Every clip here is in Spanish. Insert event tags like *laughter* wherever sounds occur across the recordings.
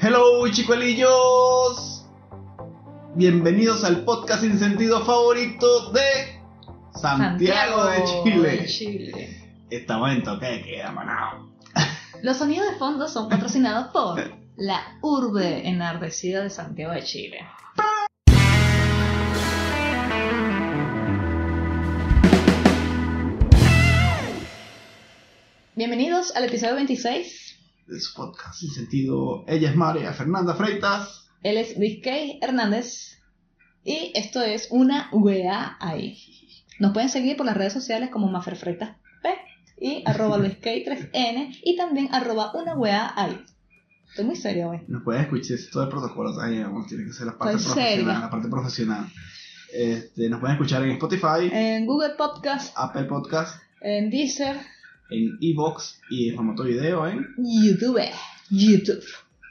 Hello chicuelillos, bienvenidos al podcast sin sentido favorito de Santiago, de Chile. Chile. Estamos en toque de queda, manao. Los sonidos de fondo son patrocinados *laughs* por la urbe enardecida de Santiago de Chile. Bienvenidos al episodio 26. De su podcast sin sentido. Ella es María Fernanda Freitas. Él es Luis Kay Hernández. Y esto es una wea ahí. Nos pueden seguir por las redes sociales como Maferfreitas P y *laughs* arroba Luis Kay 3N y también arroba una wea ahí. Estoy muy serio hoy. Nos pueden escuchar es todo el protocolo. Vamos, tiene que ser la parte Estoy profesional. seria. La parte profesional. Este, nos pueden escuchar en Spotify, En Google Podcast, Apple Podcast, en Deezer, en Evox y en formato video en YouTube. YouTube.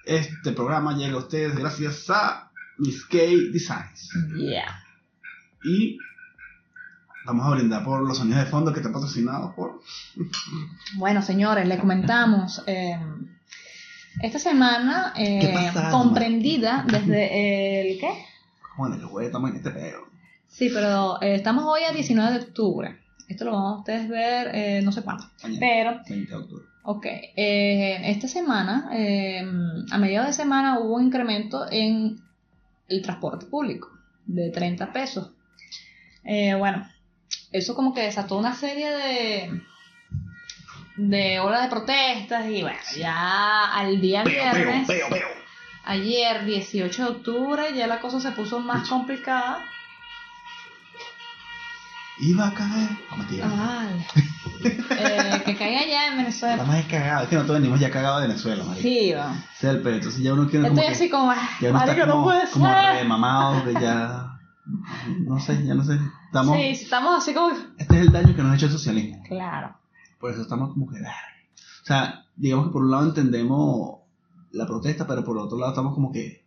Este programa llega a ustedes gracias a Miss K Designs. Yeah. Y vamos a brindar por los sonidos de fondo que están patrocinados por. Bueno, señores, les comentamos. eh, esta semana, eh, ¿Qué pasa, comprendida desde el. ¿Qué? Bueno, que güey, estamos en este pedo. Sí, pero eh, estamos hoy a 19 de octubre. Esto lo van a ustedes ver eh, no sé cuándo. Pero, 20 de octubre. ok, eh, esta semana, eh, a mediados de semana hubo un incremento en el transporte público de 30 pesos. Eh, bueno, eso como que desató una serie de de olas de protestas y bueno, ya al día viernes, Peo, peo. ayer 18 de octubre, ya la cosa se puso más complicada. Iba a caer. No, mentira. Ah. *laughs* Eh, que caiga ya en Venezuela. Estamos es cagados. Es que nosotros venimos ya cagados de Venezuela, marico. Sí, va. Entonces ya uno quiere como Estoy que- así como, ah, Ya uno marico, está no como, puede como ser. remamado, que ya. No sé, ya no sé. Estamos. Sí, estamos así como. Este es el daño que nos ha hecho el socialismo. Claro. Por eso estamos como que. ah. O sea, digamos que por un lado entendemos la protesta, pero por otro lado estamos como que.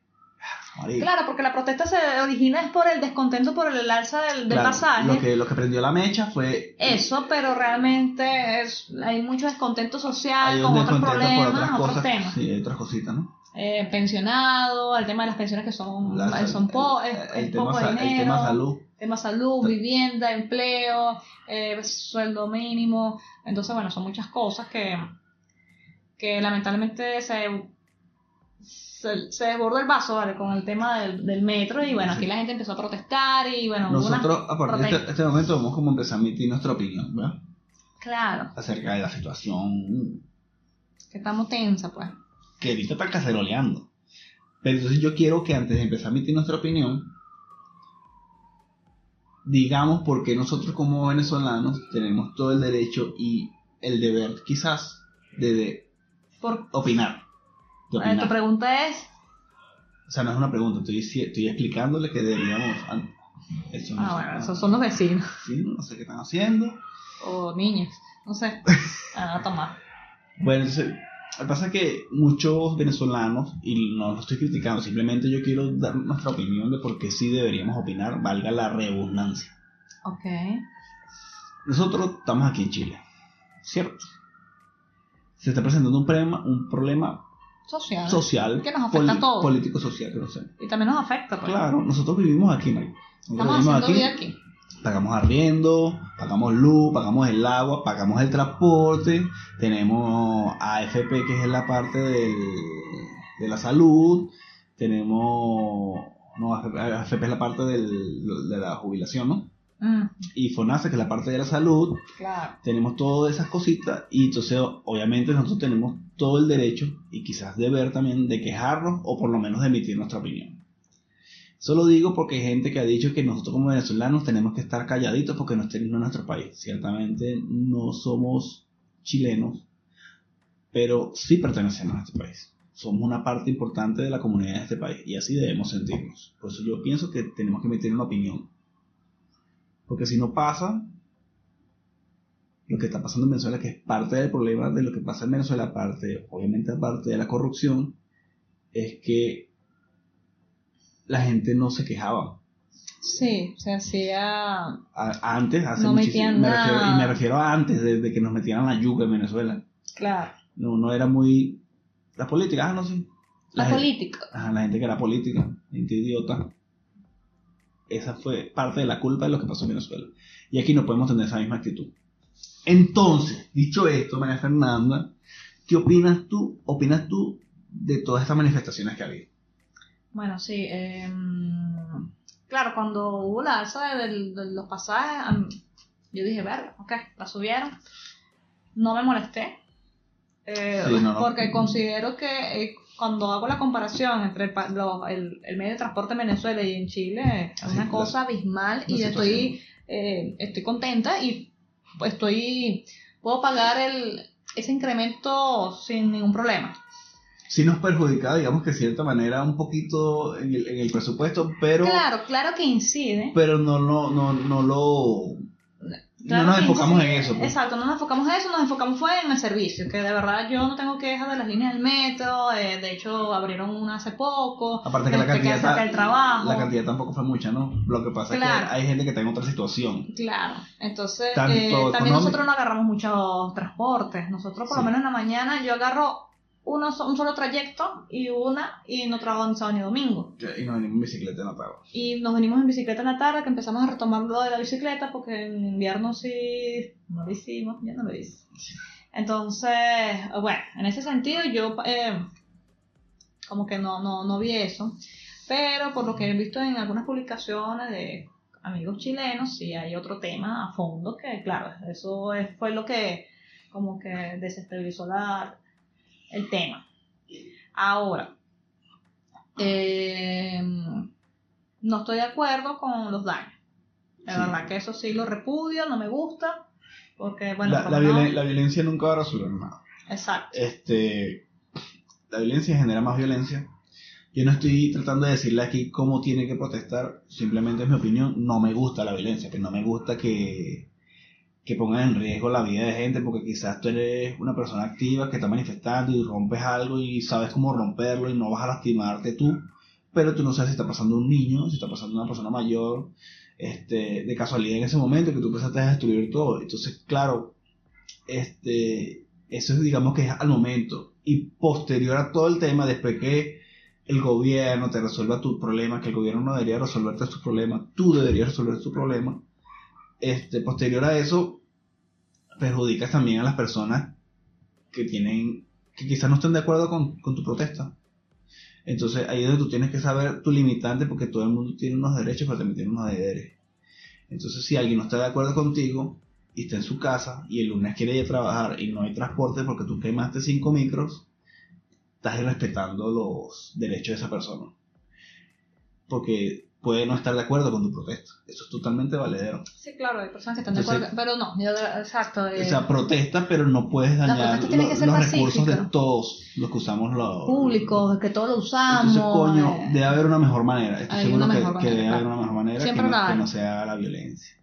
Marico. Claro, porque la protesta se origina es por el descontento por el alza del, del Claro, pasaje. Lo que, lo que prendió la mecha fue. Eso, pero realmente es, hay mucho descontento social hay con otros problemas, otras otros cosas. temas. Sí, hay otras cositas, ¿no? Eh, pensionado, el tema de las pensiones que son, La- son po- el, el es tema, poco el dinero. tema salud. tema salud, vivienda, empleo, eh, sueldo mínimo. Entonces, bueno, son muchas cosas que, que lamentablemente se, se, se desbordó el vaso, ¿vale? Con el tema del, del metro y bueno, aquí la gente empezó a protestar y bueno, Nosotros, a partir de este, este momento, vamos como a empezar a emitir nuestra opinión, ¿verdad? Claro, Acerca de la situación que estamos tensa, pues. que ahorita está caceroleando. Pero entonces yo quiero que antes de empezar a emitir nuestra opinión, digamos por qué nosotros como venezolanos tenemos todo el derecho y el deber quizás de, de Por, opinar. Eh, tu pregunta es, O sea, no es una pregunta, estoy, estoy explicándole que deberíamos... an- Eso no ah, bueno, esos son los vecinos Sí, no sé qué están haciendo. o niños, no sé. *laughs* Ah, a tomar. Bueno, entonces, lo que pasa es que muchos venezolanos, y no lo estoy criticando, simplemente yo quiero dar nuestra opinión de por qué sí deberíamos opinar, valga la redundancia. Ok. Nosotros estamos aquí en Chile, ¿cierto? Se está presentando un problema, un problema Social. social, Que nos afecta a todos. político-social, que no sé. Y también nos afecta, pues. Claro, nosotros vivimos aquí. Nosotros Estamos vivimos vida aquí. pagamos arriendo, pagamos luz, pagamos el agua, pagamos el transporte, tenemos AFP que es la parte del, de la salud, tenemos, no, AFP, AFP es la parte del- de la jubilación, ¿no? Mm, Y FONASA que es la parte de la salud, claro. tenemos todas esas cositas y entonces obviamente nosotros tenemos todo el derecho y quizás deber también de quejarnos o por lo menos de emitir nuestra opinión. Eso lo digo porque hay gente que ha dicho que nosotros como venezolanos tenemos que estar calladitos porque no estemos en nuestro país. Ciertamente no somos chilenos, pero sí pertenecemos a este país. Somos una parte importante de la comunidad de este país y así debemos sentirnos. Por eso yo pienso que tenemos que emitir una opinión. Porque si no pasa, lo que está pasando en Venezuela, que es parte del problema de lo que pasa en Venezuela, aparte, obviamente aparte de la corrupción, es que la gente no se quejaba. Sí, se hacía. A- antes, hace No muchísimo, metían me refiero, y me refiero a antes de, de que nos metieran la yuca en Venezuela. Claro. No, no era muy... La política, ah, no sé. La, gente- política. Ajá, la gente que era política, gente idiota. Esa fue parte de la culpa de lo que pasó en Venezuela. Y aquí no podemos tener esa misma actitud. Entonces, dicho esto, María Fernanda, ¿qué opinas tú? ¿Opinas tú de todas estas manifestaciones que ha habido? Bueno, sí. em, claro, cuando hubo la alza de, los pasajes, yo dije, verga, ok, la subieron. No me molesté. eh, Sí, no, no. Porque considero que eh, cuando hago la comparación entre el, lo- el- el medio de transporte en Venezuela y en Chile, es una cosa abismal y estoy, eh, estoy contenta y pues, estoy puedo pagar el, ese incremento sin ningún problema. Sí nos perjudica, digamos que de cierta manera, un poquito en el, en el presupuesto, pero, Claro, claro que incide. pero no, no, no, no lo... Claro no nos enfocamos en eso. pues. Exacto, no nos enfocamos en eso, nos enfocamos fue en el servicio, que de verdad yo no tengo quejas de las líneas del metro, eh, de hecho abrieron una hace poco, Aparte que la cantidad, trabajo. la cantidad tampoco fue mucha, ¿no? Lo que pasa Claro. es que hay gente que está en otra situación. Claro, entonces eh, también nosotros no agarramos muchos transportes, nosotros por Sí. lo menos en la mañana yo agarro uno, un solo trayecto y una y no trabajo ni sábado ni domingo. Y nos venimos en bicicleta en la tarde. Y nos venimos en bicicleta en la tarde, que empezamos a retomar lo de la bicicleta, porque en invierno sí no lo hicimos, ya no lo hice. Entonces, bueno, en ese sentido yo eh, como que no, no, no vi eso, pero por lo que he visto en algunas publicaciones de amigos chilenos, sí hay otro tema a fondo que, claro, eso es- fue lo que como que desestabilizó la, el tema. Ahora, eh, no estoy de acuerdo con los daños. La Sí. verdad que eso sí lo repudio, no me gusta, porque, bueno, la, la violencia nunca va a resolver nada. Exacto. Este, la violencia genera más violencia. Yo no estoy tratando de decirle aquí cómo tiene que protestar, simplemente es mi opinión. No me gusta la violencia, que no me gusta que, que pongan en riesgo la vida de gente, porque quizás tú eres una persona activa que está manifestando y rompes algo y sabes cómo romperlo y no vas a lastimarte tú, pero tú no sabes si está pasando un niño, si está pasando una persona mayor, este, de casualidad en ese momento que tú empezaste a destruir todo. Entonces, claro, este, eso es digamos que es al momento y posterior a todo el tema, después que el gobierno te resuelva tus problemas, que el gobierno no debería resolverte tus problemas, tú deberías resolver tus problemas, este, posterior a eso, perjudicas también a las personas que tienen, que quizás no estén de acuerdo con, con tu protesta. Entonces ahí es donde tú tienes que saber tu limitante porque todo el mundo tiene unos derechos, pero también tiene unos deberes. Entonces si alguien no está de acuerdo contigo y está en su casa y el lunes quiere ir a trabajar y no hay transporte porque tú quemaste cinco micros, estás irrespetando los derechos de esa persona. Porque puede no estar de acuerdo con tu protesta. Eso es totalmente valedero. Sí, claro, hay personas que están de acuerdo, pero no, yo exacto. eh, O sea, protesta, pero no puedes dañar lo- los recursos de todos los que usamos los públicos, que todos lo usamos. Entonces, coño, eh, debe haber una mejor manera. Estoy seguro que, debe haber una mejor manera que no, que no sea la violencia.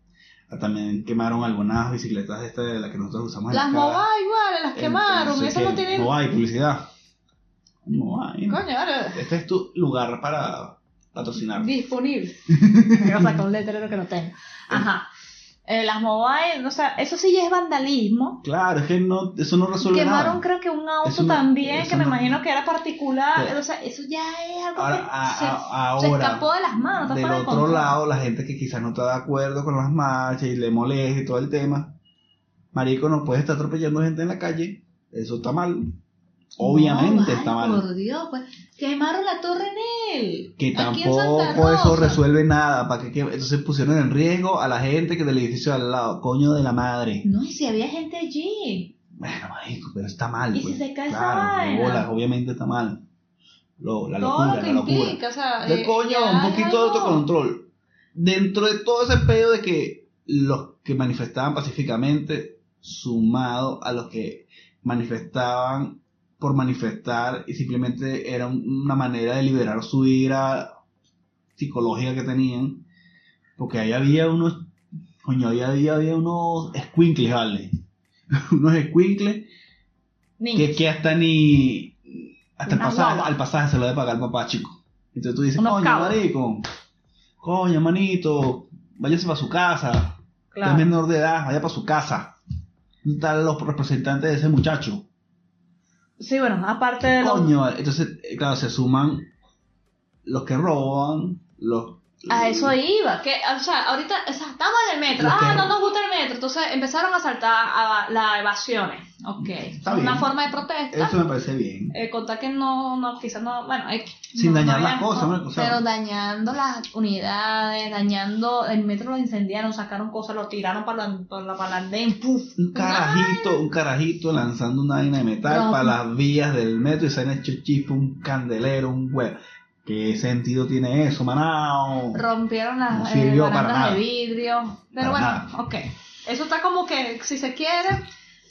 Ah, También quemaron algunas bicicletas esta, de las que nosotros usamos las en la cara. mobile, vale, las quemaron, esas no tienen. No hay publicidad. No hay. Coño, vale, Este es tu lugar para patrocinar. disponible. *laughs* o sea, con un letrero que no tengo. Ajá. Eh, las mobile, o sea, eso sí ya es vandalismo. Claro, es que no, eso no resuelve Quemaron nada. creo que un auto Eso también, que me no- imagino que era particular. Sí. O sea, eso ya es algo Ahora, que a- se, escapó de las manos. Del otro control. lado, la gente que quizás no está de acuerdo con las marchas y le molesta y todo el tema. Marico, no puedes estar atropellando gente en la calle. Eso está mal. Obviamente No, está mal. Por Dios, pues quemaron la torre en él. Que Aquí tampoco eso resuelve nada. ¿Para que- Entonces pusieron en riesgo a la gente que del edificio al lado. Coño de la madre. No, y si había gente allí. Bueno, marico, pero está mal. ¿Y si pues. se cae esa claro, vaina? bolas, obviamente está mal. Lo- la todo locura, lo que la locura. o sea, eh, coño, un poquito de autocontrol. Dentro de todo ese pedo de que los que manifestaban pacíficamente, sumado a los que manifestaban por manifestar y simplemente era un- una manera de liberar su ira psicológica que tenían, porque ahí había unos, coño, ahí había, había unos escuincles, ¿vale? *laughs* unos Niños. que, que hasta ni hasta el pasaje, al pasaje se lo debe pagar el papá chico entonces tú dices Unos coño marico coño manito váyase para su casa Claro. es menor de edad vaya para su casa ¿dónde están los representantes de ese muchacho Sí, bueno, aparte de. Coño, entonces, eh, claro, se suman los que roban, los... A eso iba, que, o sea, ahorita, o sea, estamos en el metro, ah, no nos gusta el metro, entonces empezaron a saltar a las evasiones, ok, Está una bien. forma de protesta, Eso me parece bien. eh, contar que no, no, quizás no, bueno, hay, Sin no- dañar no las cosas, pero dañando las unidades, dañando, el metro lo incendiaron, sacaron cosas, lo tiraron para la, para la, para andén, puf, Un carajito, un carajito lanzando una vaina de metal para las vías del metro y se han hecho chispa, un candelero, un huevo. ¿Qué sentido tiene eso, manao? rompieron No las eh, para barandas nada. de vidrio. Pero Para bueno, nada. ok. Eso está como que, si se quiere,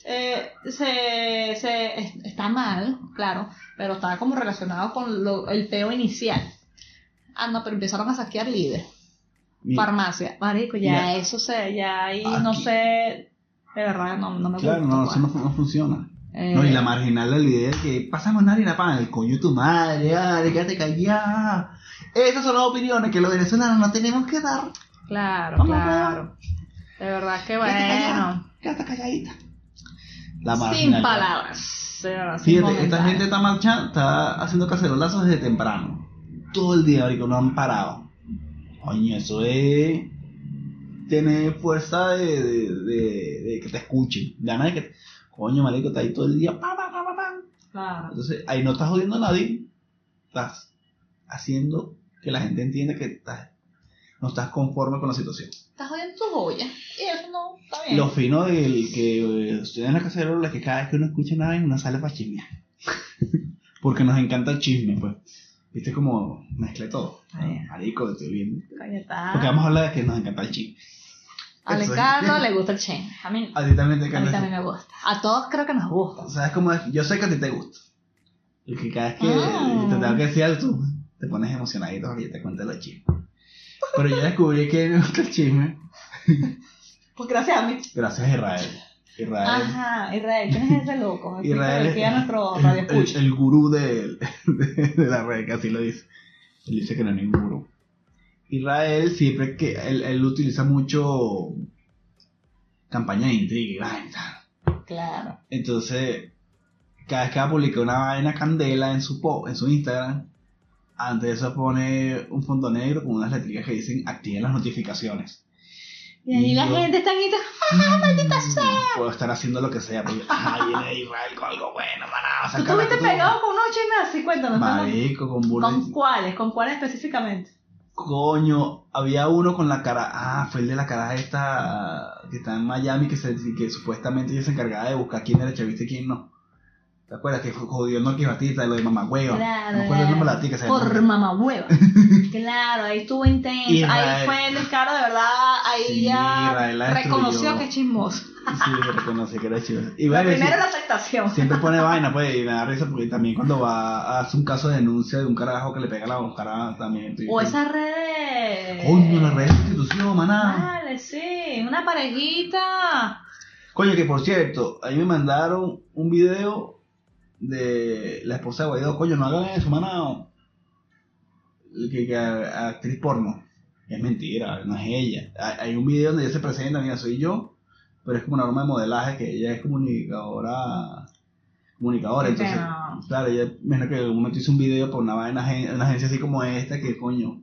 eh, se, se, es- está mal, claro, pero está como relacionado con lo- el peo inicial. Ah, no, pero empezaron a saquear líderes. Mi- Farmacia. Marico, ya Mira. eso se, ya ahí no sé, de verdad, no, no me Claro, gusta. no, pues. eso no, no funciona. Eh, No, y la marginal de la idea es que pasamos nadie la pan, el coño tu madre, dale, quédate callada. Esas son las opiniones que los venezolanos no tenemos que dar. Claro, Vamos claro. De verdad que Quédate callada, bueno. quédate calladita. La Sin palabras. de verdad, sin Fíjate, esta gente está marchando, está haciendo cacerolazos desde temprano. Todo el día, marico, no han parado. Coño, eso es tener fuerza de, de, de- de que te escuchen. Ganas de que, coño, marico, está ahí todo el día. Pa, pa, pa, pa, pa. Claro. Entonces, ahí no estás jodiendo a nadie. Estás haciendo que la gente entienda que estás, no estás conforme con la situación. Estás jodiendo tu joya. Y eso no está bien. Lo fino del que eh, estoy en la cacerola es que cada vez que uno escucha nada, uno sale para chismear. *laughs* Porque nos encanta el chisme, pues. Viste como mezclé todo. Ay. Marico, estoy bien. Cállate. Porque vamos a hablar de que nos encanta el chisme. A Alejandro le gusta el chisme. A mí, A ti también te a mí también me gusta. A todos creo que nos gusta. ¿Sabes cómo es? Yo sé que a ti te gusta. Y que cada vez que Ah. te tengo que decir algo, tú te pones emocionadito yo te cuento los chismes. Pero yo descubrí que me gusta el chisme Pues gracias a mí. gracias a Israel. Israel. Ajá, Israel, ¿quién es ese loco? Israel aquí a nuestro el, el- gurú de, *laughs* de, de la red, que así lo dice. Él dice que no es ningún gurú. Israel siempre que él, él utiliza mucho campaña de intriga. Claro. Entonces, cada vez que va a publicar una vaina candela en su po- en su Instagram, antes de eso pone un fondo negro con unas letritas que dicen activen las notificaciones. Y ahí la yo- gente está en ¡Ah, maldita sea! Puedo estar haciendo lo que sea, porque viene Israel con algo bueno, maná. ¿Tú estuviste pegado con unos chismes así? Cuéntanos. Marico, con burda. ¿Con cuáles? ¿Con cuáles específicamente? Coño, había uno con la cara. Ah, fue el de la cara esta que está en Miami que, se, que supuestamente ella se encargaba de buscar quién era chavista y quién no. ¿Te acuerdas que jodió no que Batista, lo de mamagüeva? Claro, no acuerdo el nombre de la que se Por hueva. *laughs* claro, ahí estuvo intenso. Israel. Ahí fue el descaro de verdad. Ahí Sí, ya reconoció que es chismoso. Sí, reconocí que era chido. Y La bueno, sí, es la aceptación. siempre pone *laughs* vaina, pues, y me da risa porque también cuando va a hacer un caso de denuncia de un carajo que le pega la cara también. estoy- O esas redes. Coño, la red de institución, maná. Vale, sí. Una parejita. Coño, que por cierto, ahí me mandaron un video de la esposa de Guaidó. Coño, no hagan eso, manao. Que, que a- actriz porno. Es mentira, no es ella. Hay, hay un video donde ella se presenta, mira, soy yo, pero es como una norma de modelaje que ella es comunicadora. Comunicadora, entonces. Claro, ella, imagino que en un momento hizo un video por una, vaina una agencia así como esta, que coño.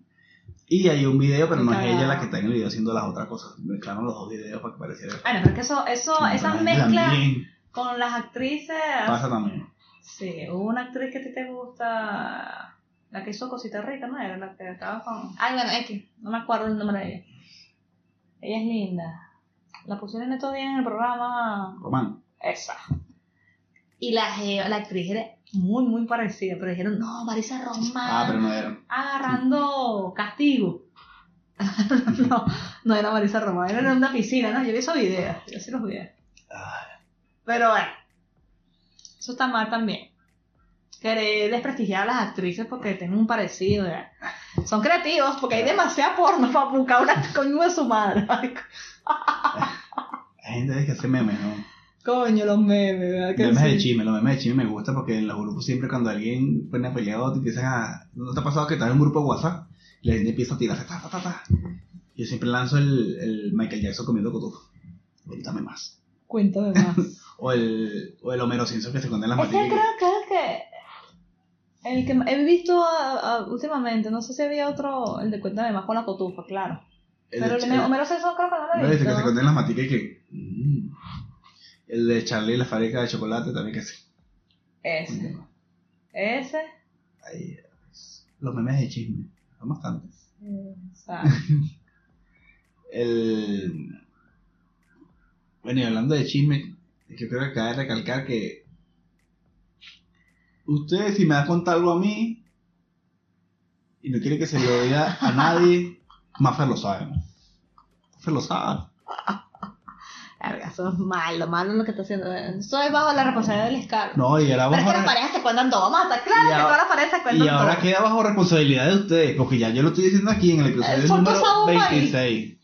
Y hay un video, pero no es ella la que está en el video haciendo las otras cosas. Mezclaron los dos videos para que pareciera. Bueno, pero es que eso, eso, Pero esas la gente mezclas también con las actrices. Pasa también. Sí, hubo una actriz que a ti te gusta, la que hizo Cosita Rica, ¿no? Era la que estaba con... Ay, bueno, X, no me acuerdo el nombre de ella. Ella es linda. La pusieron estos días en el programa... Román. Esa. Y la, jeva- la actriz era muy, muy parecida, pero dijeron, no, Marisa Román Ah, pero no era. agarrando castigo. *laughs* no, no era Marisa Román, era en una piscina, ¿no? Yo vi esos videos, yo sí los videos. Ay, Pero bueno, eso está mal también. Querer desprestigiar a las actrices porque tienen un parecido. ¿ya? Son creativos porque hay demasiada porno para buscar una coño de su madre. Ay, Hay gente que hace memes, ¿no? coño, los memes, ¿verdad? Que memes de chisme, los memes de chisme me gusta porque en los grupos siempre cuando alguien pone a pelear te empiezan a... ¿No te ha pasado que estás en un grupo de WhatsApp y la gente empieza a tirarse ta, ta, ta, ta? Yo siempre lanzo el, el Michael Jackson comiendo cotufo. Cuéntame más. Cuéntame más. O el, o el Homero Simpson que se esconde en las Ese maticas. creo El que he visto ah, ah, últimamente, no sé si había otro, el de Cuéntame más con la cotufa, claro. El Pero el Homero Simpson creo que no lo ¿No he viste que se visto. contienen las maticas y que. mm. El de Charlie y la fábrica de chocolate también que sí. Ese. Ese. Ahí, los memes de chisme. Son bastantes. Exacto. *laughs* El. Bueno, y hablando de chisme, que creo que cabe recalcar que. Ustedes, si me da contar algo a mí y no quiere que se lo diga a nadie, Maffer lo sabe. Maffer lo sabe. Verga, eso es malo, malo lo que está haciendo. Estoy bajo la responsabilidad del escalo. No, y ahora Pero es bajo que las re- parejas se cuentan todo, vamos a estar claro Y que todas las parejas se cuentan Y ahora todo. queda bajo responsabilidad de ustedes, porque ya yo lo estoy diciendo aquí en el episodio Eh, número esa bomba ahí. 26.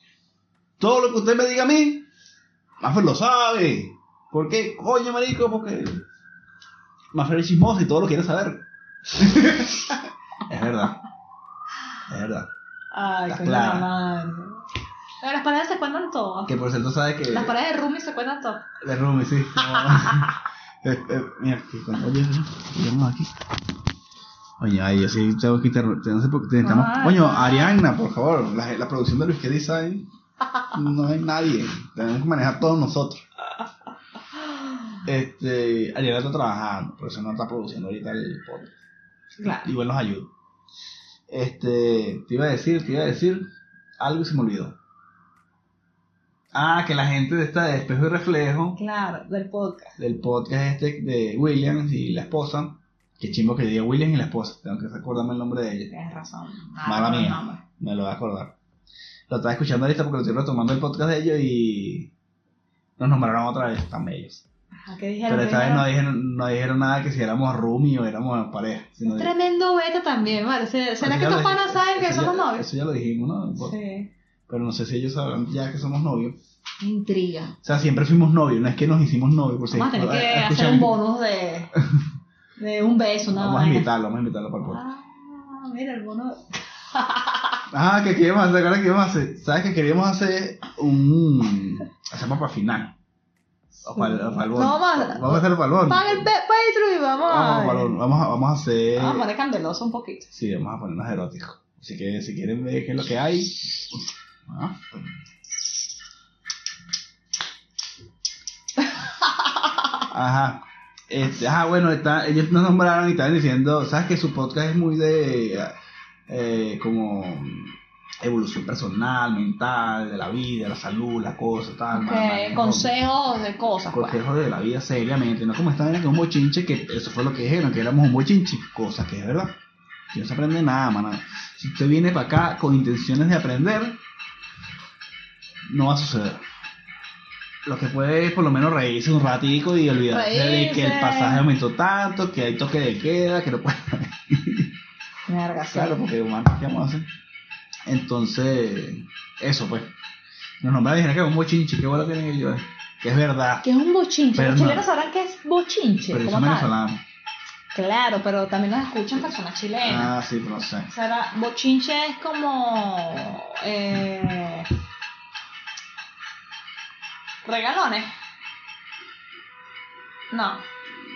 Todo lo que usted me diga a mí, Maffer lo sabe. ¿Por qué? Coño, marico, porque Maffer es chismoso y todo lo quiere saber. *laughs* es verdad. Es verdad. Ay, Está coño clara. madre. Pero las parejas se cuentan todo. Que por cierto sabe que... Las parejas de Rumi se cuentan todo. De Rumi, sí. *laughs* Eh, eh, mira, que cuando- oye, tenemos aquí. Oye, ay, yo sí tengo que inter- no sé por qué necesitamos. Ah, Coño. Arianna, por favor, la, la producción de Luis que Design. No hay nadie. Tenemos que manejar todos nosotros. Este, Ariana está trabajando, por eso no está produciendo ahorita el podcast. Claro. Igual nos ayuda. Este, te iba a decir, te iba a decir algo y se me olvidó. Ah, que la gente de esta de espejo y reflejo Claro, del podcast. del podcast este de Williams y la esposa. Que chimbo que diga Williams y la esposa. Tengo que recordarme el nombre de ella. Tienes razón. Mala mía. nombre. Me lo voy a acordar. Lo estaba escuchando ahorita porque lo estoy retomando el podcast de ellos y nos nombraron otra vez, tan bellos. Ajá, ¿Qué dijeron? Pero ¿Qué esta vez no dijeron? no dijeron nada que si éramos roomie o éramos pareja. sino de- Tremendo beta también, ¿vale? ¿Será que lo panas saben que somos ya- novios? Eso ya lo dijimos, ¿no? Sí. Pero no sé si ellos sabrán ya que somos novios. Intriga. O sea, siempre fuimos novios, no es que nos hicimos novios. Por si Vamos a tener que hacer un bonus de, de un beso, ¿no? Vamos a invitarlo, vamos a invitarlo para el podcast. Ah, mira, el bono. Ah, que queríamos hacer, que a hacer, ¿sabes que queríamos hacer un hacemos para final? O para el, o para el bono. No, vamos a- vamos a el bono. Paga el Patreon y vamos Vamos, a. bono. vamos a, vamos a hacer Vamos a poner candeloso un poquito. sí, vamos a ponernos eróticos. Así que si quieren ver qué es lo que hay, ah, *laughs* Ajá. Este, ajá, bueno, está, ellos nos nombraron y estaban diciendo, ¿sabes que su podcast es muy de eh, como evolución personal, mental, de la vida, la salud, la cosa, tal. Ok, ma- manejo- consejos de cosas, pues. consejos de la vida seriamente, no como esta vaina que es un bochinche, que eso fue lo que dijeron, que éramos un bochinche, cosa que es verdad. Que no se aprende nada, maná. Si usted viene para acá con intenciones de aprender, no va a suceder. Lo que puede es por lo menos reírse un ratico y olvidarse de que el pasaje aumentó tanto, que hay toque de queda, que no puede... *laughs* Verga, sí. Claro, porque man, ¿qué vamos a hacer? Entonces, eso pues. Nos nombraron y dijeron que es un bochinche, qué bueno tienen ellos, eh. que es verdad. ¿Qué es un bochinche? Los no. chilenos sabrán qué es bochinche. Pero como tal. Claro, pero también nos escuchan personas chilenas. Ah, sí, pero no sé. O sea, bochinche es como. Eh, regalones. No,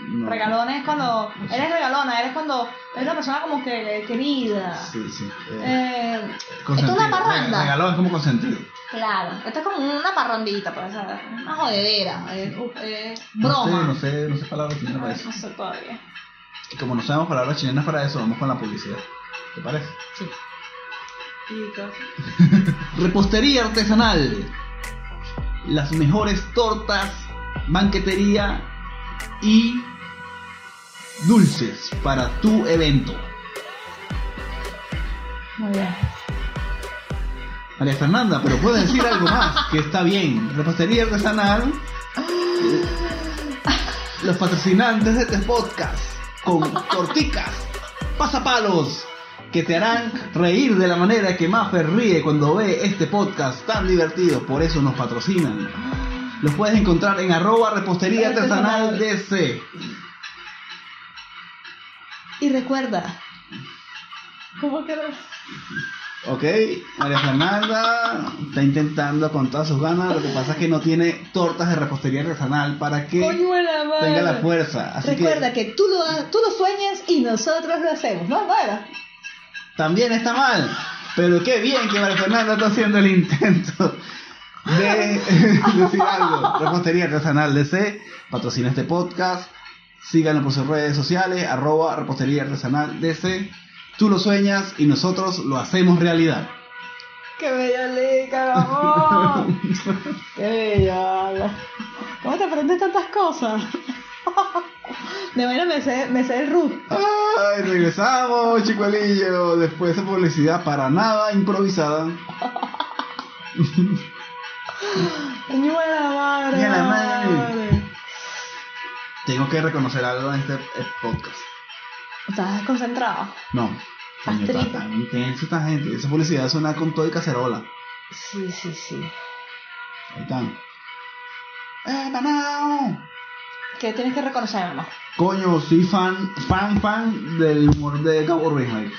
No. regalones es cuando. Eres regalona, eres cuando. Eres una persona como que querida. Sí, sí. eh, Eh, esto es una parranda. Re- Regalón es como consentido. claro, esto es como una parrandita, pues, una jodedera, eh, eh, No sé, broma. no sé, no sé palabras chilenas para eso. no sé todavía. Y como no sabemos palabras chilenas para eso, vamos con la publicidad. ¿Te parece? Sí. *laughs* Repostería artesanal. Las mejores tortas, banquetería y dulces para tu evento. Muy bien. María Fernanda, pero puede decir algo más, que está bien. Repostería artesanal. Los patrocinantes de este podcast con torticas, pasapalos, que te harán reír de la manera que Maffer ríe cuando ve este podcast tan divertido. Por eso nos patrocinan. Los puedes encontrar en arroba repostería artesanal DC. Y recuerda. ¿Cómo que? Ok, María Fernanda está intentando con todas sus ganas. Lo que pasa es que no tiene tortas de repostería artesanal para que la tenga la fuerza. Así Recuerda que que, tú, lo, tú lo sueñas y nosotros lo hacemos. No, no era. también está mal. Pero qué bien que María Fernanda está haciendo el intento de *laughs* *laughs* decir algo. Repostería artesanal DC patrocina este podcast. Síganlo por sus redes sociales, arroba repostería artesanal DC. Tú lo sueñas y nosotros lo hacemos realidad. ¡Qué bella lica, mi amor! *laughs* ¡Qué bella! ¿Cómo te aprendes tantas cosas? *laughs* De manera me sé, me sé el root. ¡Ay! Regresamos, chicuelillo. Después de publicidad para nada improvisada. *laughs* ¡Coño de la madre! La madre. Tengo que reconocer algo en este eh, podcast. ¿Estás concentrado? No. Coño, está Astrito. tan intenso esta gente. Esa publicidad suena con todo y cacerola. Sí, sí, sí. Ahí están. ¡Eh, manao! ¿Qué tienes que reconocer, mamá? Coño, soy fan, fan, fan del humor de Cabo Ruiz, marico.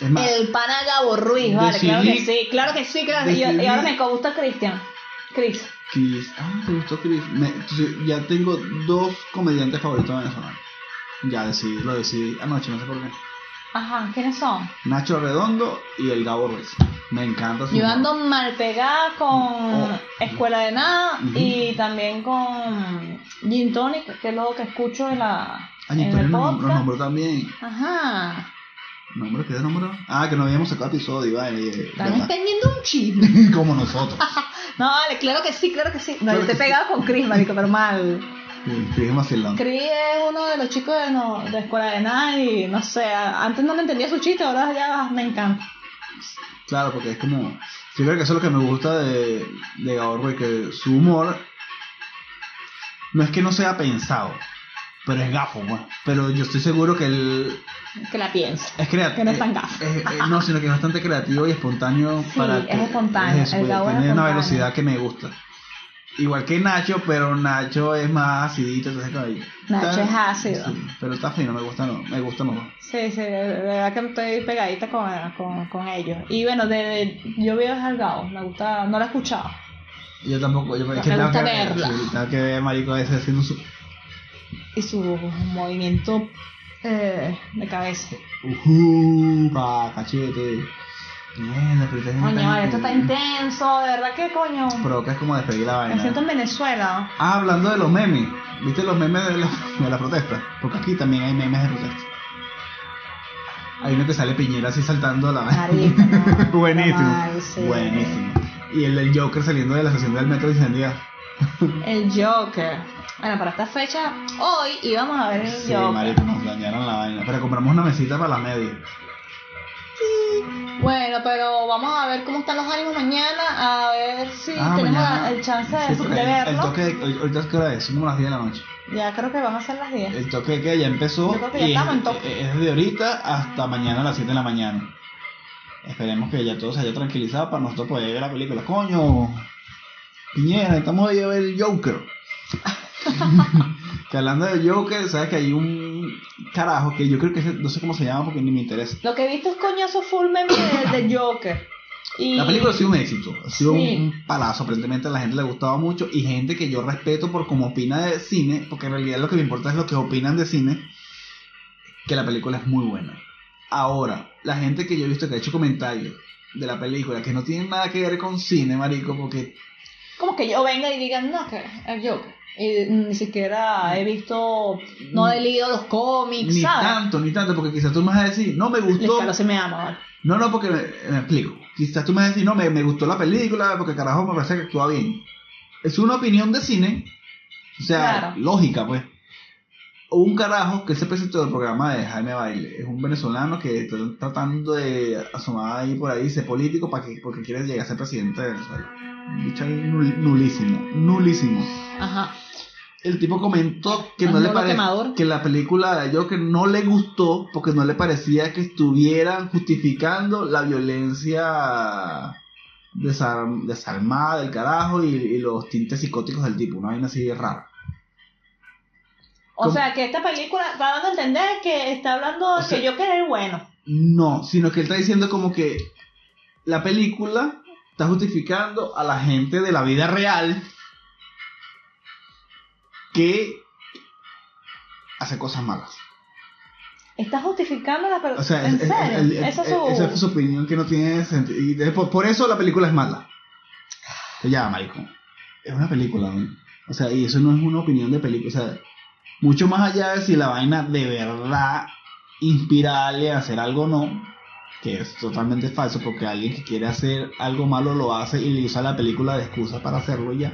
Es más, El pana Gabo Ruiz, vale, claro que sí, claro que sí, claro que sí. Y ahora me gusta Cristian. Chris. Chris. Ah, ¿te gustó Chris? Me- entonces, ya tengo dos comediantes favoritos venezolanos. Ya decidí, lo decidí anoche, no sé por qué. Ajá, ¿quiénes son? Nacho Redondo y el Gabo Ruiz. Me encanta su Yo ando mal pegada con Oh. Escuela de Nada y también con Gin Tonic, que es lo que escucho en la Ay, en tú el los nom- los podcast. nombres también. Ajá. ¿Nombre? ¿Qué de nombre? Ah, que no habíamos sacado episodio, vale. eh, Están extendiendo un chisme. *laughs* Como nosotros. *laughs* No, vale, claro que sí, claro que sí. No, Claro yo te he que sí. pegado con Chris, marico, pero mal. Chris es vacilón. Chris es uno de los chicos de, no, de Escuela de Nada y no sé, antes no me entendía su chiste, ahora ya me encanta. Claro, porque es como. Yo creo que eso es lo que me gusta de, de Gabo Ruiz, que su humor no es que no sea pensado, pero es gafo, pues. Pero yo estoy seguro que él Que la piensa. es creativo. Que no es tan gafo. no, sino que es bastante creativo y espontáneo Sí, para. es espontáneo, eso, el Gabo es una velocidad que me gusta. Igual que Nacho, pero Nacho es más acidito, entonces ahí- Nacho está- es ácido. sí, pero está fino, me gusta, no, me gusta no. Sí, sí, de verdad que estoy pegadita con, con, con ellos. Y bueno, de, de- yo veo al Gabo, me gusta, no la he escuchado. Yo tampoco, yo Me es que tengo gusta verla. que marico ese haciendo su Y su movimiento eh, de cabeza. Ujú, pa, cachete. Mierda, pero gente Coño, está vale, esto está intenso, de verdad que coño. Provoca es como despedir la Me vaina. siento en Venezuela. Ah, hablando de los memes. ¿Viste los memes de la, de la protesta? Porque aquí también hay memes de protesta. Hay uno que sale Piñera así saltando a la Marico, *laughs* no, Buenísimo. mal, sí. Buenísimo. Y el del Joker saliendo de la estación del metro incendiada. El Joker. Bueno, para esta fecha, hoy íbamos a ver el Sí, Joker. marico, nos dañaron la vaina. Pero compramos una mesita para la media. Bueno, pero vamos a ver cómo están los ánimos mañana, a ver si Ah, tenemos mañana. el chance de, Sí, de porque el- verlo. El toque, hoy- ahorita qué hora es, son como las 10 de la noche. Ya creo que van a ser las 10. El toque que ya empezó Yo creo que ya y estamos es, en toque. es de ahorita hasta mañana a las 7 de la mañana. Esperemos que ya todo se haya tranquilizado para nosotros poder ver la película. Coño, Piñera, estamos ahí a ver el Joker. *laughs* que hablando de Joker, sabes que hay un carajo que yo creo que ese- no sé cómo se llama porque ni me interesa. Lo que he visto es coñazo full meme de, de Joker. Y La película ha sido un éxito, ha sido Sí. un palazo, aparentemente a la gente le ha gustado mucho y gente que yo respeto por cómo opina de cine, porque en realidad lo que me importa es lo que opinan de cine, que la película es muy buena. Ahora, la gente que yo he visto que ha hecho comentarios de la película que no tienen nada que ver con cine, marico, porque como que yo venga y diga, no, que el Joker. Y ni siquiera he visto, no he leído los cómics, ni ¿sabes? tanto, ni tanto, porque quizás tú me vas a decir, no me gustó, Carlos se me ama, ¿vale? no, no, porque me, me explico, quizás tú me vas a decir, no, me, me gustó la película, porque carajo me parece que actúa bien. Es una opinión de cine, o sea, Claro. lógica, pues. O un carajo que se presentó del programa de Jaime Baile, es un venezolano que está tratando de asomar ahí por ahí, ser político para que, porque quiere llegar a ser presidente de Venezuela. Un bicho ahí nul- nulísimo, nulísimo. Ajá. El tipo comentó que no le parece que la película de Joker no le gustó porque no le parecía que estuvieran justificando la violencia desar- desarmada del carajo y, y los tintes psicóticos del tipo, una vaina así rara. O ¿Cómo? sea, que esta película está dando a entender que está hablando de sea- que querer bueno. No, sino que él está diciendo como que la película está justificando a la gente de la vida real que hace cosas malas. Está justificando la O sea, ¿En es- es- serio? el- el- Esa es su... esa es su opinión que no tiene sentido. Y de- por, por eso la película es mala. Ya, marico. Es una película, ¿no? O sea, y eso no es una opinión de película. O sea, mucho más allá de si la vaina de verdad inspira a hacer algo o no, que es totalmente falso, porque alguien que quiere hacer algo malo lo hace y le usa la película de excusa para hacerlo y ya.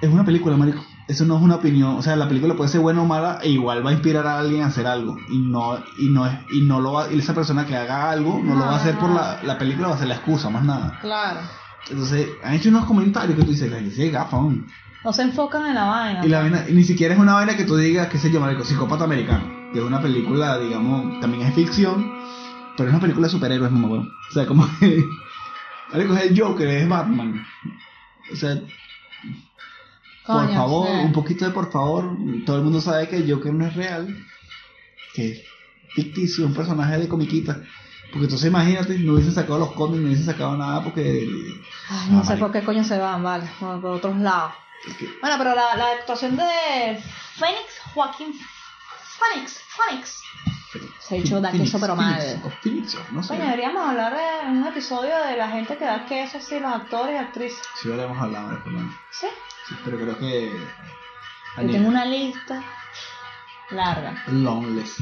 Es una película, marico. Eso no es una opinión. O sea, la película puede ser buena o mala e igual va a inspirar a alguien a hacer algo. Y no, y no es, y no lo va, y esa persona que haga algo no lo va a hacer por la, la película, va a ser la excusa, más nada. Claro. Entonces, han hecho unos comentarios que tú dices, la gente se gafa, ¿no? Se enfocan en la vaina. Y la vaina, y ni siquiera es una vaina que tú digas, qué sé yo, marico, psicópata americano. Que es una película, digamos, también es ficción, pero es una película de superhéroes, mamá. O sea, como que. *laughs* Marico, es el Joker, es Batman. O sea, por favor, un poquito de por favor. Todo el mundo sabe que el Joker no es real, que es ficticio, un personaje de comiquita. Porque entonces imagínate, no hubiesen sacado los cómics, no hubiesen sacado nada porque. Ay, no Ah, sé marico. por qué coño se van, vale, por, otros lados. Bueno, pero la, la actuación de Phoenix, Joaquín Phoenix, Phoenix. Dicho da queso pero mal. no sé. Coño, deberíamos hablar en un episodio de la gente que da queso, así, los actores y actrices. Sí, le hemos hablado, pero no. ¿Sí? Sí, pero creo que. Yo tengo una lista larga. Long list.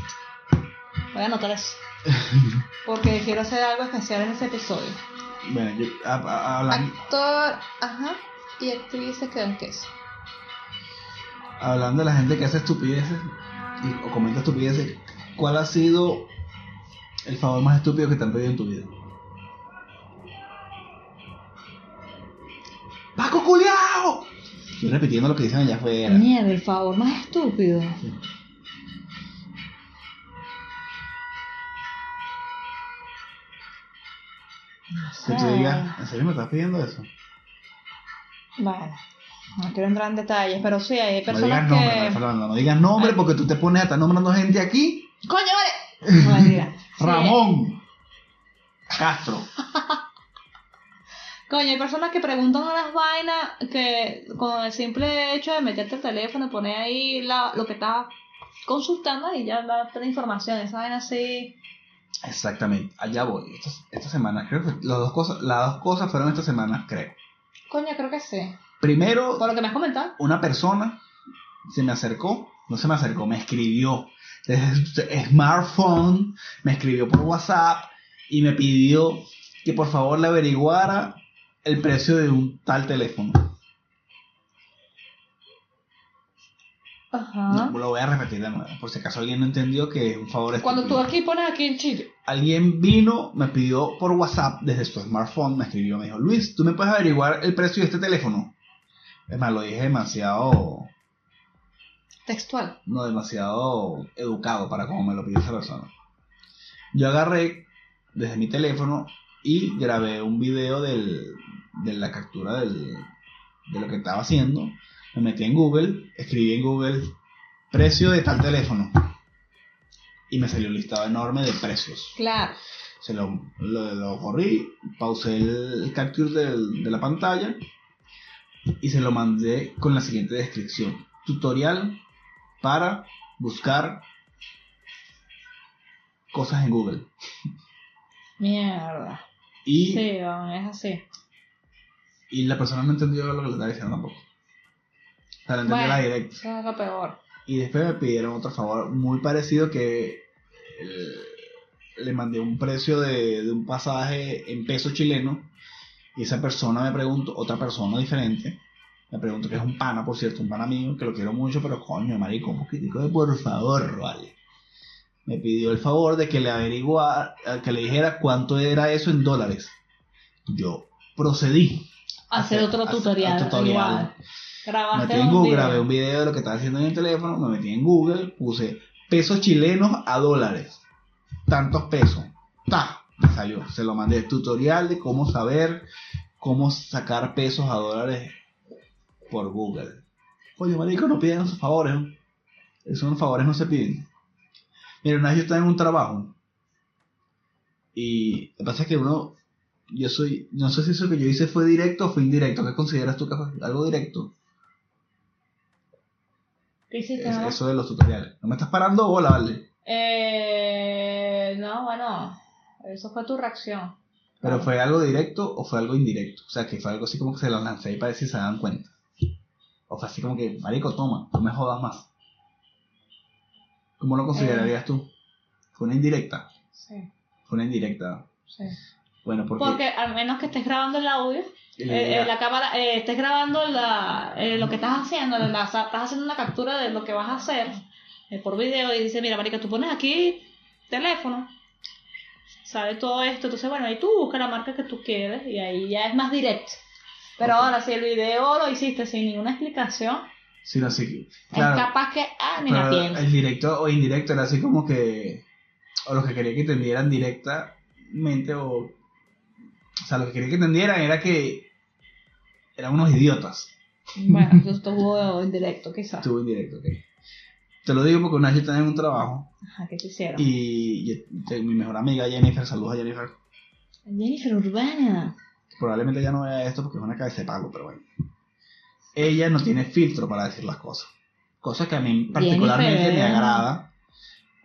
Voy a anotar eso. *laughs* Porque quiero hacer algo especial en ese episodio. Bueno, yo, a- a- hablan- Actor, ajá, y actrices que dan queso. hablando de la gente que hace estupideces y- o comenta estupideces, ¿cuál ha sido el favor más estúpido que te han pedido en tu vida? ¡Paco culiao! Estoy repitiendo lo que dicen allá afuera. Mierda, el favor más estúpido. No Que tú sé. digas, ¿en serio me estás pidiendo eso? Bueno, no quiero entrar en detalles, pero sí, hay No personas digas que. nombre, Fernanda, no digas nombre porque tú te pones a estar nombrando gente aquí. ¡Coño, vale! No, mentira. *laughs* Sí, Ramón Castro. *laughs* Coño, hay personas que preguntan unas vainas que con el simple hecho de meterte el teléfono y poner ahí la, lo que estás consultando y ya da toda la información. Esa vaina así. Exactamente, allá voy. Esta, esta semana, creo que las dos, cosas, las dos cosas fueron esta semana, creo. Coño, creo que sí. Primero, Por lo que me has comentado. una persona se me acercó, no se me acercó, me escribió smartphone, me escribió por WhatsApp y me pidió que por favor le averiguara el precio de un tal teléfono. Ajá. No, lo voy a repetir de nuevo, por si acaso alguien no entendió que es un favor Cuando tú aquí pones aquí en Chile. Alguien vino, me pidió por WhatsApp desde su smartphone, me escribió, me dijo, Luis, ¿tú me puedes averiguar el precio de este teléfono? Es más, lo dije demasiado, Textual. no demasiado educado para como me lo pidió esa persona. Yo agarré desde mi teléfono y grabé un video del, de la captura del, de lo que estaba haciendo. Me metí en Google, escribí en Google precio de tal teléfono. Y me salió un listado enorme de precios. Claro. Se lo, lo, lo corrí, pausé el, el capture del- de la pantalla y se lo mandé con la siguiente descripción. Tutorial para buscar cosas en Google. Mierda. Y, Sí, es así. y la persona no entendió lo que le estaba diciendo tampoco. O sea, la entendió Bueno. la directa. Eso es lo peor. Y después me pidieron otro favor muy parecido que eh, le mandé un precio de, de un pasaje en peso chileno y esa persona me preguntó, otra persona diferente, me preguntó que es un pana, por cierto, un pana mío, que lo quiero mucho, pero coño, marico, un poquitico de por favor, vale. Me pidió el favor de que le averiguara, que le dijera cuánto era eso en dólares. Yo procedí. a Hacer otro hacer- tutorial. tutorial. igual. Metí en Google, video. grabé un video de lo que estaba haciendo en el teléfono, me metí en Google, puse pesos chilenos a dólares. Tantos pesos. ¡Ta! Me salió. Se lo mandé. Tutorial de cómo saber cómo sacar pesos a dólares por Google. Oye, marico, no piden esos favores. ¿no? Esos favores no se piden. Mira, una vez yo estaba en un trabajo y lo que pasa es que uno, yo soy, no sé si eso que yo hice fue directo o fue indirecto. ¿Qué consideras tú que fue algo directo? ¿Qué hiciste, Es- no? eso de los tutoriales. ¿No me estás parando bola, vale? Eh, no, bueno, eso fue tu reacción. Pero fue algo directo o fue algo indirecto. O sea, que fue algo así como que se lo lancé ahí para ver si se dan cuenta. O fue así como que, marico, toma, no me jodas más. ¿Cómo lo considerarías tú? ¿Fue una indirecta? Sí, Fue una indirecta. sí. Bueno, porque... Porque al menos que estés grabando el audio, eh, eh, la cámara, eh, estés grabando la, eh, lo que estás haciendo, la- estás haciendo una captura de lo que vas a hacer eh, por video y dice, mira, marica, tú pones aquí teléfono, sale todo esto, entonces bueno, ahí tú buscas la marca que tú quieres y ahí ya es más directo. Pero ahora, si el video lo hiciste sin ninguna explicación, Sí, no, sí. Claro, es capaz que, ah, ni la piensas. el directo o indirecto era así como que... O los que quería que entendieran directamente o... O sea, lo que quería que entendieran era que eran unos idiotas. Bueno, *laughs* eso estuvo indirecto, quizás. Estuvo indirecto, ok. Te lo digo porque una vez yo en un trabajo Ajá, ¿qué te hicieron? y mi mejor amiga Jennifer, saludos a Jennifer, Jennifer Urbana. Probablemente ya no vea esto porque es una cabeza de palo, pero bueno. Ella no tiene filtro para decir las cosas. Cosa que a mí particularmente me agrada.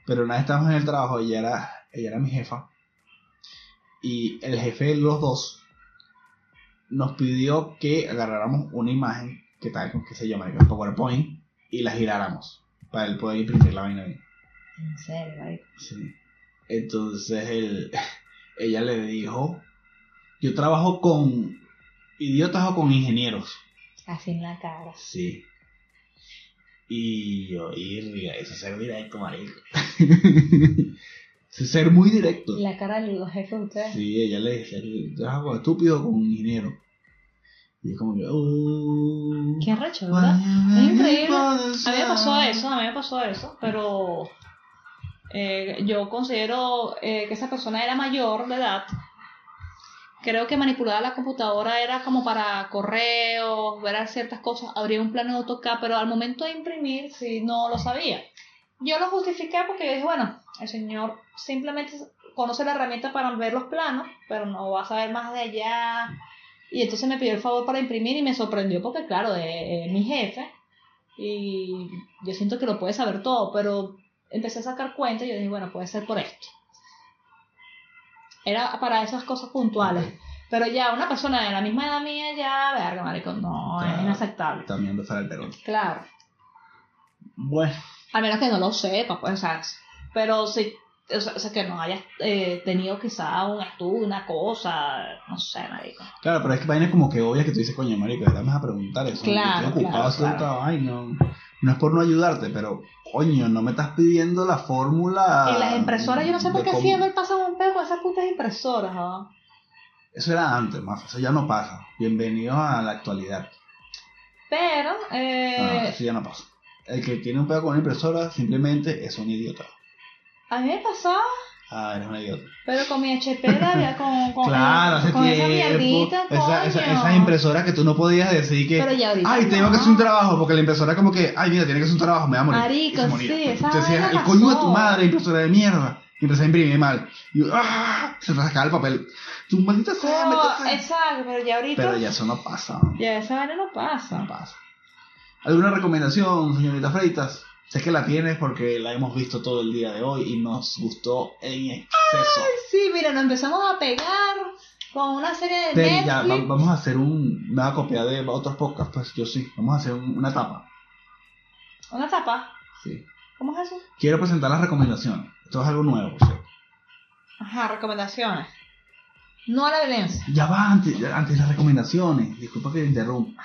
Pero una vez estábamos en el trabajo, ella era, ella era mi jefa. Y el jefe de los dos nos pidió que agarráramos una imagen que tal, yo, marico, en PowerPoint y la giráramos para él poder imprimir la vaina bien. En serio. Sí. Entonces él, *laughs* ella le dijo, yo trabajo con idiotas o con ingenieros. Así en la cara. Sí. Y yo, y eso es ser directo, marico. *laughs* Ser muy directo. La cara de los jefes de ustedes. Sí, ella le decía, yo con estúpido con ingeniero. Y es como que, oh, Qué arrecho, ¿verdad? Es increíble. A mí me pasó eso, a mí me pasó eso, pero eh, yo considero eh, que esa persona era mayor de edad. Creo que manipular la computadora era como para correos, ver ciertas cosas, abrir un plano de AutoCAD, pero al momento de imprimir, sí, no lo sabía. Yo lo justifiqué porque dije, bueno, el señor simplemente conoce la herramienta para ver los planos, pero no va a saber más de allá. Y entonces me pidió el favor para imprimir y me sorprendió porque, claro, es mi jefe y yo siento que lo puede saber todo, pero empecé a sacar cuenta y yo dije, bueno, puede ser por esto. Era para esas cosas puntuales. Pero ya una persona de la misma edad mía, ya, verga, marico, no, es inaceptable. También de fuera del Perón. Claro. Bueno, Al menos que no lo sepa, pues, o sea, pero sí, o sea, que no hayas eh, tenido quizá un estudio, una cosa, no sé, marico. claro, pero es que vainas como que obvias que tú dices, coño, marico, ¿verdad? me vas a preguntar eso. Claro, Estoy ocupado claro, claro. otra vaina. No es por no ayudarte, pero, coño, no me estás pidiendo la fórmula. y las impresoras, yo no sé por qué cómo- siempre pasan un pego con esas putas impresoras, ¿ah? Eso era antes, más. Eso ya no pasa. Bienvenidos a la actualidad. Pero, No, eh, eso ya no pasa. El que tiene un pedo con una impresora simplemente es un idiota. a mí me pasó, Ah, eres un idiota. pero con mi HP, la- con, con, *laughs* claro, hace con esa tiempo. mierdita, Esa- esa- coño. esas impresoras que tú no podías decir que. Pero ya ahorita Ay, tengo no. que hacer un trabajo, porque la impresora como que, ay, mira, tiene que hacer un trabajo, me va a morir. Marico, sí, esa el coño de tu madre, impresora de mierda. Y empecé a imprimir mal. Y yo, ¡ah! Se te sacaba el papel. Tu maldita sea, No, exacto, pero ya ahorita, Pero ya eso no pasa. ya esa vaina no No pasa. pasa. ¿Alguna recomendación, señorita Freitas? Sé que la tienes porque la hemos visto todo el día de hoy y nos gustó en exceso. Sí, mira, nos empezamos a pegar con una serie de ya, va- Netflix. vamos a hacer un. Me va a copiar de otros podcasts, pues yo sí. Vamos a hacer un- una etapa. Una tapa. Sí. ¿Cómo es eso? Quiero presentar las recomendaciones. Esto es algo nuevo, por cierto. Ajá, recomendaciones. No a la violencia. Ya va, antes, ya- antes las recomendaciones. Disculpa que te interrumpa.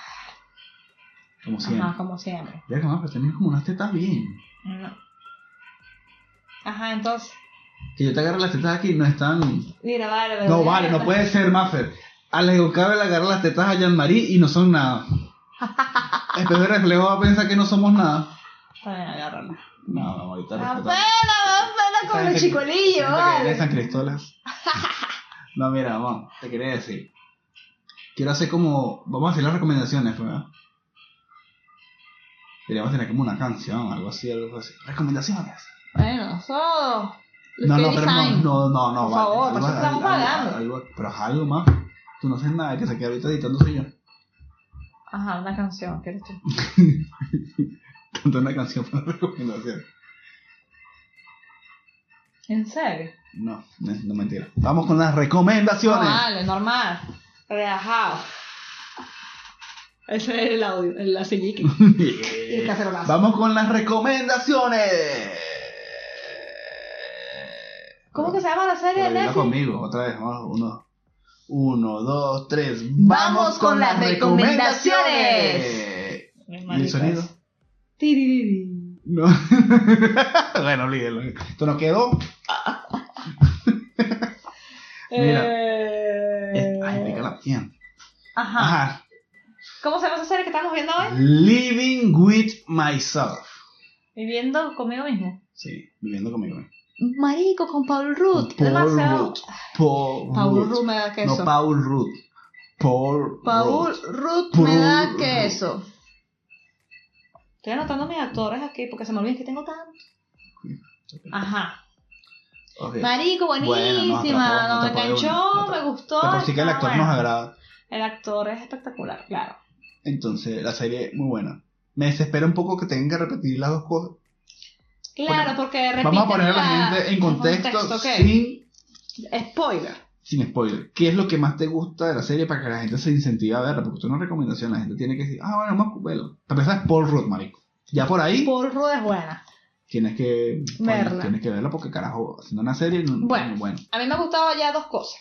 Como siempre. Ajá, como siempre. Ya más, pero tenés como unas tetas bien. No. Ajá, entonces. Que yo te agarre las tetas aquí no están. Mira, vale, vale. No vale, no puede ser, Maffer. Alejo cabe le agarra las tetas a Jean-Marie y no son nada. *laughs* Espejo de reflejo va a pensar que no somos nada. Bien, agárrala. No, no, ahorita Apenas, respetamos. apenas con Esa el gente- chicolillo, esa gente que viene de vale. San Cristóbal. *laughs* No, mira, vamos, te quería decir. Quiero hacer como. Vamos a hacer las recomendaciones, ¿verdad? Deberíamos tener como una canción, algo así, algo así. Recomendaciones. Bueno, eso. No, no, pero no, design. no, no, no. Por vale. favor, Algo- estamos pagando. algo- pero algo más. Tú no haces nada, que se quede ahorita editando soy yo. Ajá, una canción, ¿quieres tú? *laughs* Canta una canción para recomendación. ¿En serio? No, no, no mentira. Vamos con las recomendaciones. No, vale, normal. Relajado. Ese es el audio, el la silliqui. *laughs* Y el cacerolazo. Vamos con las recomendaciones. ¿Cómo que se llama la serie de Netflix? conmigo, otra vez. Vamos, uno, uno, dos, tres. Vamos con las recomendaciones. ¿Y el sonido? Tiririri. No. *laughs* bueno, olvídelo. Esto no quedó. *laughs* Mira. Eh, Ay, pícala bien. Ajá. Ajá. ¿Cómo se llama esa serie que estamos viendo hoy? Living with myself. Viviendo conmigo mismo. Sí, viviendo conmigo. Marico, con Paul Rudd. Paul Demasiado. Rudd. Paul, Paul Rudd. Rudd me da queso. No, Paul Rudd. Paul, Paul Rudd. Me da queso. Estoy anotando mis actores aquí porque se me olvida que tengo tanto. Ajá. Marico, Bueno, buenísima. no, No, me te- me gustó. De por sí que el actor buena. nos agrada. El actor es espectacular, claro. Entonces, la serie muy buena. Me desespera un poco que tengan que repetir las dos cosas. Claro, porque repiten Vamos a poner a la gente en contexto, sin, Spoiler. sin spoiler. ¿Qué es lo que más te gusta de la serie para que la gente se incentive a verla? Porque esto es recomendación, la gente tiene que decir, ah, bueno, vamos a verlo. Para empezar, es Paul Rudd, marico. Ya por ahí Paul Rudd es buena. tienes que Verla. tienes que verla porque carajo, haciendo una serie, no- Bueno. bueno. A mí me ha gustado ya dos cosas.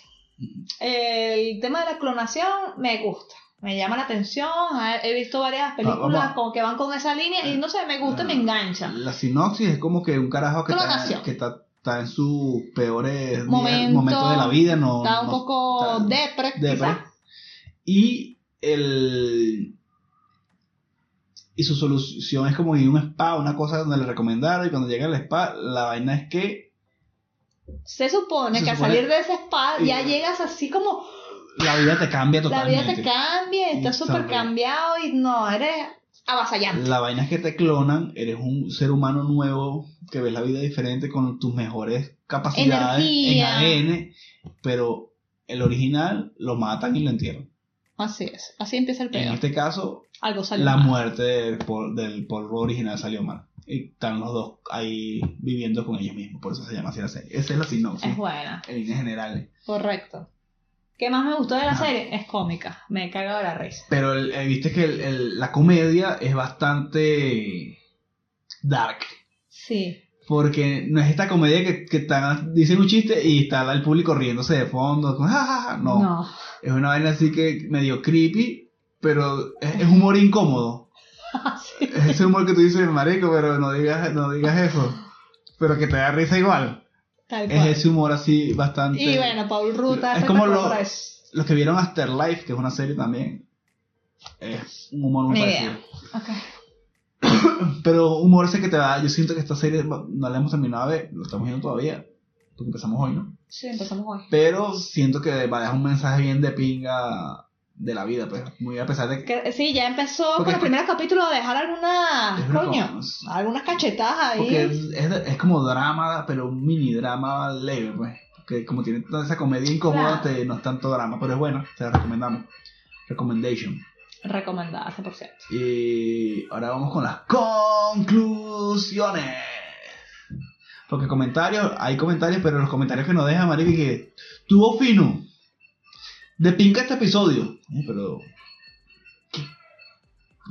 El tema de la clonación me gusta. Me llama la atención. He visto varias películas vamos. como que van con esa línea y no sé, me gusta y me engancha. La sinopsis es como que un carajo que, está, Clonación. que está, está en sus peores Momento, momentos de la vida, no, Está un no- poco depre, depre. Y el y su solución es como ir a un spa, una cosa donde le recomendaron y cuando llega al spa, la vaina es que Se supone Se que supone- al salir de ese spa y- ya llegas así como la vida te cambia la totalmente. vida te cambia, estás súper cambiado y no, eres avasallante. La vaina es que te clonan, eres un ser humano nuevo que ves la vida diferente con tus mejores capacidades Energía. en ADN, pero el original lo matan y lo entierran. Así es, así empieza el En pedo. este caso, Algo salió la mal. muerte del, pol- del polvo original salió mal. Y están los dos ahí viviendo con ellos mismos, por eso se llama así la serie. Esa es la sinopsis, Es buena, en líneas generales. correcto. ¿Qué más me gustó de la Ajá. serie? Es cómica, me he cagado de la risa. Pero el- eh, viste que el- la comedia es bastante dark. Sí, Porque no es esta comedia que, que dicen un chiste y está el público riéndose de fondo. como, "Ja, ja, ja". No, no. es una vaina así que medio creepy, pero es, es humor incómodo. *laughs* Sí. Es ese humor que tú dices, marico, pero no digas, no digas eso. Pero que te da risa igual. Tal Es ese humor así bastante... Y bueno, Paul Ruta Es como lo-. Los que vieron Afterlife, que es una serie también, es un humor muy Ni parecido. idea. Ok. *coughs* Pero humor ese que te da, yo siento que esta serie no la hemos terminado de ver, lo estamos viendo todavía, porque empezamos hoy, ¿no? Sí, empezamos hoy. Pero siento que va a dejar un mensaje bien de pinga de la vida, pues, muy a pesar de que... Que, sí, ya empezó con es los primeros capítulos a dejar algunas, coño, algunas cachetadas ahí. Porque es, es, es como drama, pero un mini drama leve, pues. Porque como tiene toda esa comedia incómoda, Claro. te- no es tanto drama, pero es buena, te la recomendamos. Recommendation. Recomendada, 100%. Y ahora vamos con las conclusiones. Porque comentarios, hay comentarios, pero los comentarios que nos dejan, marico, y que tuvo fino. De pinca este episodio. Eh, pero. ¿qué,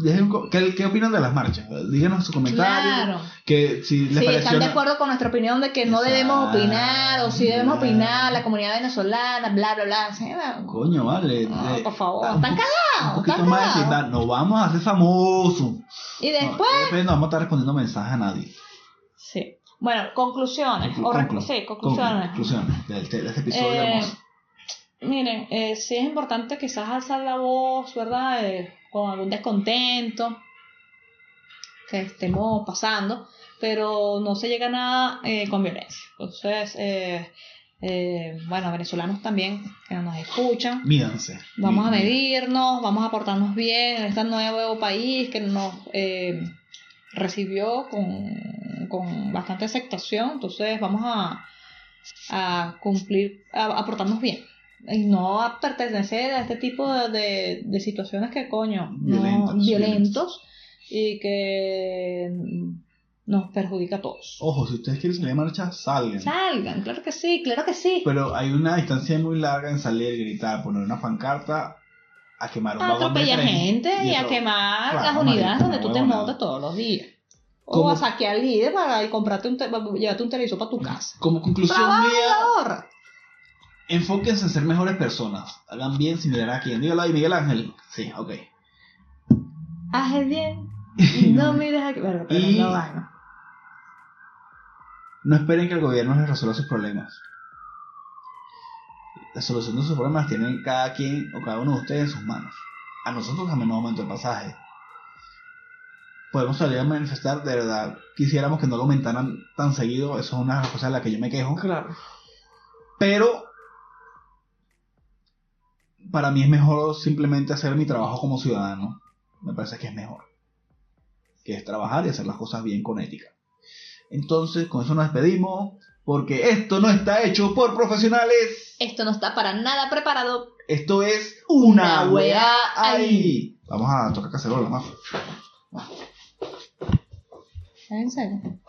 dejen un co- ¿qué, qué opinan de las marchas? Díganos su comentario. Claro. Que si les Sí, están de acuerdo con nuestra opinión de que no debemos opinar, o si debemos opinar, la comunidad venezolana, bla, bla, bla. Coño, vale. No, de- por favor, están cagados, Un poquito más de. Nos vamos a hacer famosos. Y No, después, después no vamos a estar respondiendo mensajes a nadie. sí. Bueno, conclusiones. Conclu- o re- conclu- sí, conclusiones. Conclusiones de este episodio Eh, hermoso. Miren, eh, sí es importante quizás alzar la voz, ¿verdad? Eh, con algún descontento que estemos pasando, pero no se llega a nada eh, con violencia. Entonces, eh, eh, bueno, venezolanos también que nos escuchan, Mídanse. vamos a medirnos, vamos a portarnos bien en este nuevo país que nos, recibió con, con bastante aceptación, entonces vamos a, a cumplir, a, a portarnos bien. No a pertenecer a este tipo de, de, de situaciones que, coño, no- Violentos, violentos y que nos perjudica a todos. Ojo, si ustedes quieren salir a marcha, salgan. Salgan, claro que sí, claro que sí. Pero hay una distancia muy larga en salir, gritar, poner una pancarta, a quemar un a vagón de atropellar tren gente y, a quemar Claro, las unidades donde tú te montas todos los días. O ¿Cómo? a saquear líder para y comprarte un te- llevarte un televisor para tu casa. Como conclusión mía. Enfóquense en ser mejores personas. Hagan bien sin mirar a quién. Dígalo ahí, Miguel Ángel. Sí, ok. Haz el bien y *laughs* no mires a Verga, pero Y- no vaina. No esperen que el gobierno les resuelva sus problemas. La solución de sus problemas tienen cada quien o cada uno de ustedes en sus manos. A nosotros también nos aumento el pasaje. Podemos salir a manifestar, de verdad. Quisiéramos que no lo aumentaran tan seguido. Eso es una cosas de las que yo me quejo. Claro. Pero para mí es mejor simplemente hacer mi trabajo como ciudadano. Me parece que es mejor. Que es trabajar y hacer las cosas bien con ética. Entonces, con eso nos despedimos. Porque esto no está hecho por profesionales. Esto no está para nada preparado. Esto es una Una weá ahí. Vamos a tocar cacerola, ¿no? ¿En serio?